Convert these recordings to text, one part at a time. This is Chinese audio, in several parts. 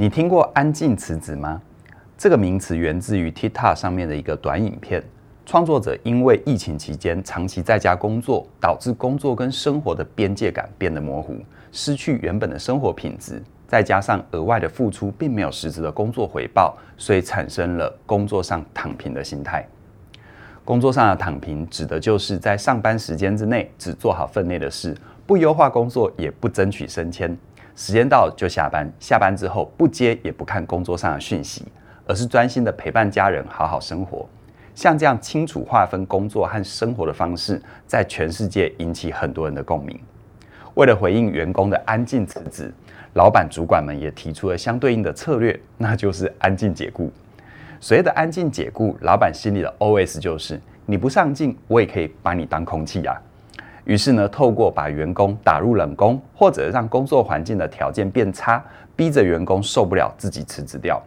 你听过“安静辞职”吗？这个名词源自于 TikTok 上面的一个短影片。创作者因为疫情期间长期在家工作，导致工作跟生活的边界感变得模糊，失去原本的生活品质，再加上额外的付出并没有实质的工作回报，所以产生了工作上躺平的心态。工作上的躺平，指的就是在上班时间之内只做好分内的事，不优化工作，也不争取升迁。时间到就下班，下班之后不接也不看工作上的讯息，而是专心的陪伴家人，好好生活。像这样清楚划分工作和生活的方式，在全世界引起很多人的共鸣。为了回应员工的安静辞职，老板主管们也提出了相对应的策略，那就是安静解雇。所谓的安静解雇，老板心里的 OS 就是：你不上进，我也可以把你当空气啊。于是呢，透过把员工打入冷宫，或者让工作环境的条件变差，逼着员工受不了，自己辞职掉。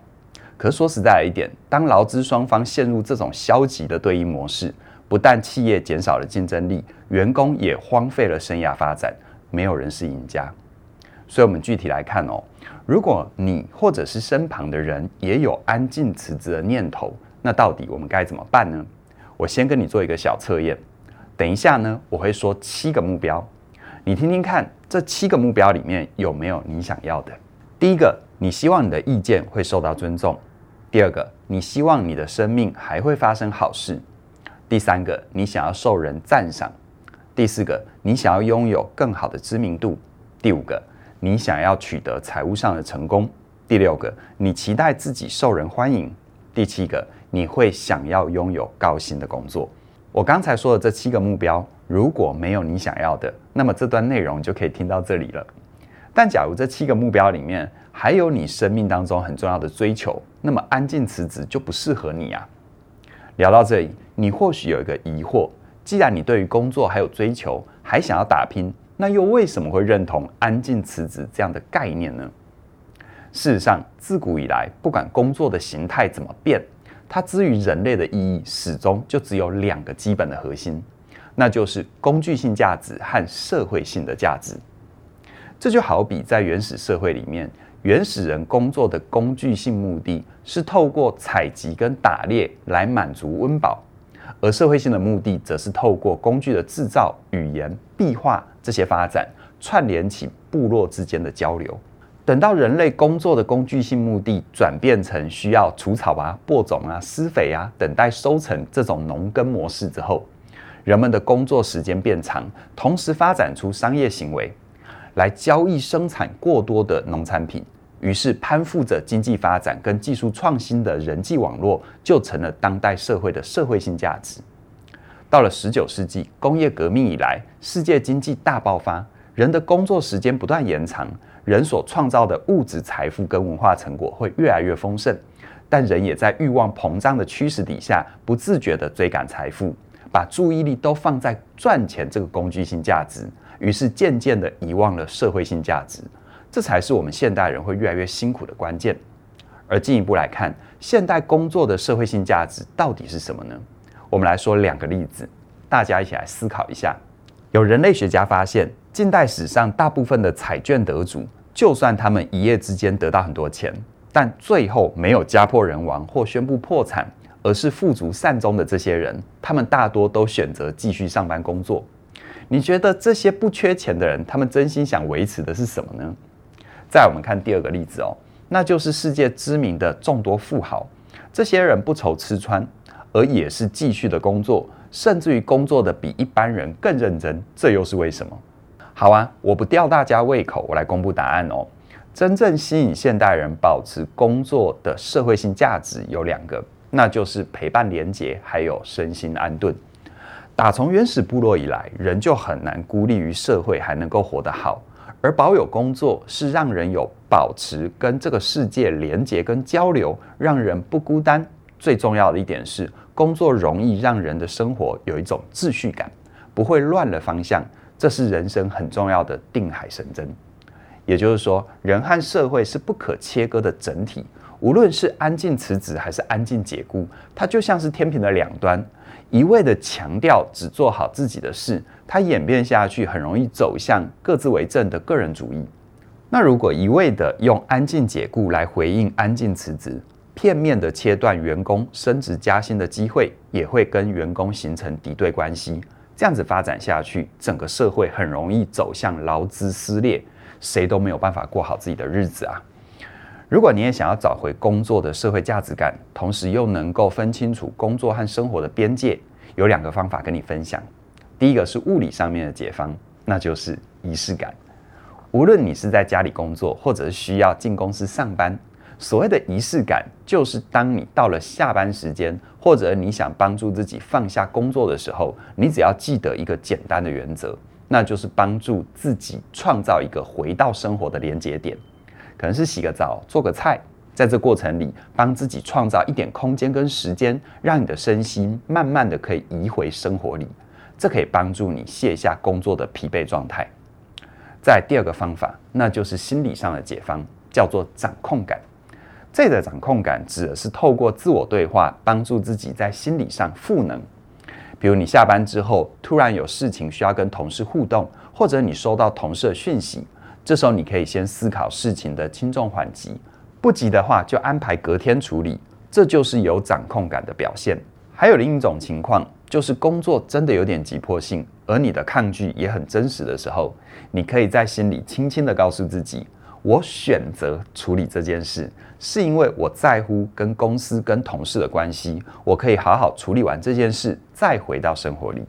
可说实在一点，当劳资双方陷入这种消极的对应模式，不但企业减少了竞争力，员工也荒废了生涯发展，没有人是赢家。所以，我们具体来看哦，如果你或者是身旁的人也有安静辞职的念头，那到底我们该怎么办呢？我先跟你做一个小测验。等一下呢，我会说七个目标，你听听看，这七个目标里面有没有你想要的？第一个，你希望你的意见会受到尊重；第二个，你希望你的生命还会发生好事；第三个，你想要受人赞赏；第四个，你想要拥有更好的知名度；第五个，你想要取得财务上的成功；第六个，你期待自己受人欢迎；第七个，你会想要拥有高薪的工作。我刚才说的这七个目标，如果没有你想要的，那么这段内容就可以听到这里了。但假如这七个目标里面还有你生命当中很重要的追求，那么安静辞职就不适合你啊。聊到这里，你或许有一个疑惑：既然你对于工作还有追求，还想要打拼，那又为什么会认同安静辞职这样的概念呢？事实上，自古以来，不管工作的形态怎么变，它之于人类的意义，始终就只有两个基本的核心，那就是工具性价值和社会性的价值。这就好比在原始社会里面，原始人工作的工具性目的是透过采集跟打猎来满足温饱，而社会性的目的则是透过工具的制造、语言、壁画这些发展，串联起部落之间的交流。等到人类工作的工具性目的转变成需要除草啊、播种啊、施肥啊、等待收成这种农耕模式之后，人们的工作时间变长，同时发展出商业行为来交易生产过多的农产品，于是攀附着经济发展跟技术创新的人际网络就成了当代社会的社会性价值。到了十九世纪工业革命以来，世界经济大爆发，人的工作时间不断延长。人所创造的物质财富跟文化成果会越来越丰盛，但人也在欲望膨胀的驱使底下，不自觉地追赶财富，把注意力都放在赚钱这个工具性价值，于是渐渐地遗忘了社会性价值。这才是我们现代人会越来越辛苦的关键。而进一步来看，现代工作的社会性价值到底是什么呢？我们来说两个例子，大家一起来思考一下。有人类学家发现，近代史上大部分的彩券得主，就算他们一夜之间得到很多钱，但最后没有家破人亡或宣布破产，而是富足善终的这些人，他们大多都选择继续上班工作。你觉得这些不缺钱的人，他们真心想维持的是什么呢？再我们看第二个例子哦，那就是世界知名的众多富豪，这些人不愁吃穿，而也是继续的工作，甚至于工作的比一般人更认真，这又是为什么？好啊，我不吊大家胃口，我来公布答案哦。真正吸引现代人保持工作的社会性价值有两个，那就是陪伴连结，还有身心安顿。打从原始部落以来，人就很难孤立于社会，还能够活得好。而保有工作是让人有保持跟这个世界连结跟交流，让人不孤单。最重要的一点是，工作容易让人的生活有一种秩序感，不会乱了方向。这是人生很重要的定海神针，也就是说，人和社会是不可切割的整体。无论是安静辞职还是安静解雇，它就像是天平的两端。一味的强调只做好自己的事，它演变下去很容易走向各自为政的个人主义。那如果一味的用安静解雇来回应安静辞职，片面的切断员工升职加薪的机会，也会跟员工形成敌对关系。这样子发展下去，整个社会很容易走向劳资撕裂，谁都没有办法过好自己的日子啊！如果你也想要找回工作的社会价值感，同时又能够分清楚工作和生活的边界，有两个方法跟你分享。第一个是物理上面的解方，那就是仪式感。无论你是在家里工作，或者是需要进公司上班，所谓的仪式感，就是当你到了下班时间，或者你想帮助自己放下工作的时候，你只要记得一个简单的原则，那就是帮助自己创造一个回到生活的连接点。可能是洗个澡、做个菜，在这过程里，帮自己创造一点空间跟时间，让你的身心慢慢的可以移回生活里，这可以帮助你卸下工作的疲惫状态。在第二个方法，那就是心理上的解方，叫做掌控感。这个掌控感指的是透过自我对话，帮助自己在心理上赋能。比如你下班之后，突然有事情需要跟同事互动，或者你收到同事的讯息，这时候你可以先思考事情的轻重缓急，不急的话就安排隔天处理，这就是有掌控感的表现。还有另一种情况，就是工作真的有点急迫性，而你的抗拒也很真实的时候，你可以在心里轻轻地告诉自己：我选择处理这件事，是因为我在乎跟公司跟同事的关系，我可以好好处理完这件事，再回到生活里。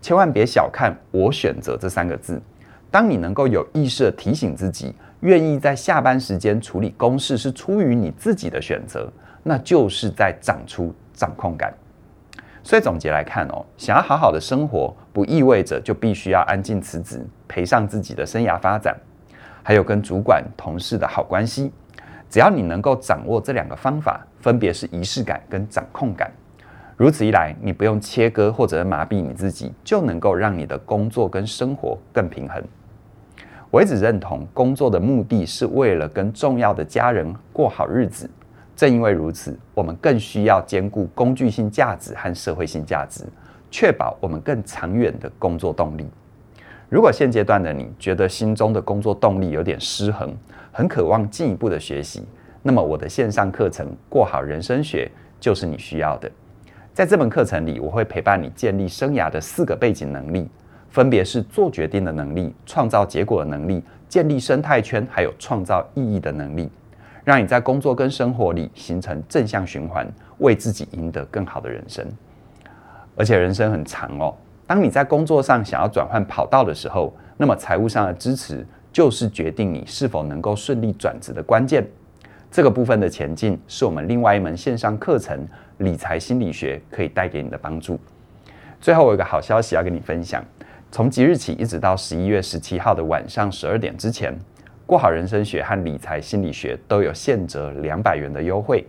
千万别小看“我选择”这三个字，当你能够有意识地提醒自己，愿意在下班时间处理公事是出于你自己的选择，那就是在长出掌控感。所以总结来看哦，想要好好的生活，不意味着就必须要安静辞职，赔上自己的生涯发展，还有跟主管、同事的好关系。只要你能够掌握这两个方法，分别是仪式感跟掌控感，如此一来，你不用切割或者麻痹你自己，就能够让你的工作跟生活更平衡。我一直认同，工作的目的是为了跟重要的家人过好日子。正因为如此，我们更需要兼顾工具性价值和社会性价值，确保我们更长远的工作动力。如果现阶段的你觉得心中的工作动力有点失衡，很渴望进一步的学习，那么我的线上课程《过好人生学》就是你需要的。在这门课程里，我会陪伴你建立生涯的四个背景能力，分别是做决定的能力、创造结果的能力、建立生态圈，还有创造意义的能力。让你在工作跟生活里形成正向循环，为自己赢得更好的人生。而且人生很长哦，当你在工作上想要转换跑道的时候，那么财务上的支持就是决定你是否能够顺利转职的关键。这个部分的前进是我们另外一门线上课程《理财心理学》可以带给你的帮助。最后，我有个好消息要跟你分享，从即日起一直到十一月十七号的晚上十二点之前。过好人生学和理财心理学都有现折两百元的优惠。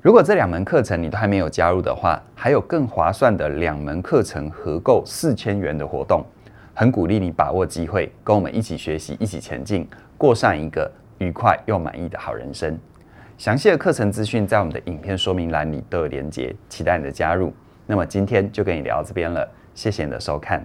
如果这两门课程你都还没有加入的话，还有更划算的两门课程合购四千元的活动。很鼓励你把握机会，跟我们一起学习，一起前进，过上一个愉快又满意的好人生。详细的课程资讯在我们的影片说明栏里都有连结，期待你的加入。那么今天就跟你聊到这边了，谢谢你的收看。